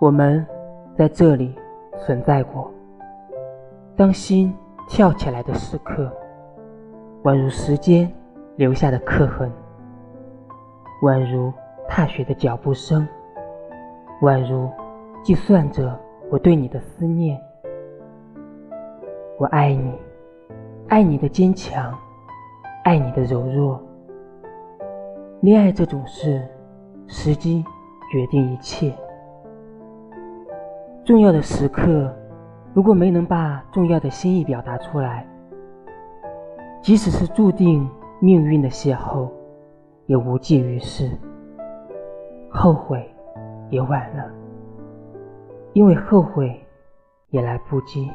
我们在这里存在过。当心跳起来的时刻，宛如时间留下的刻痕，宛如踏雪的脚步声，宛如计算着我对你的思念。我爱你，爱你的坚强，爱你的柔弱。恋爱这种事，时机决定一切。重要的时刻如果没能把重要的心意表达出来即使是注定命运的邂逅也无济于事后悔也晚了因为后悔也来不及。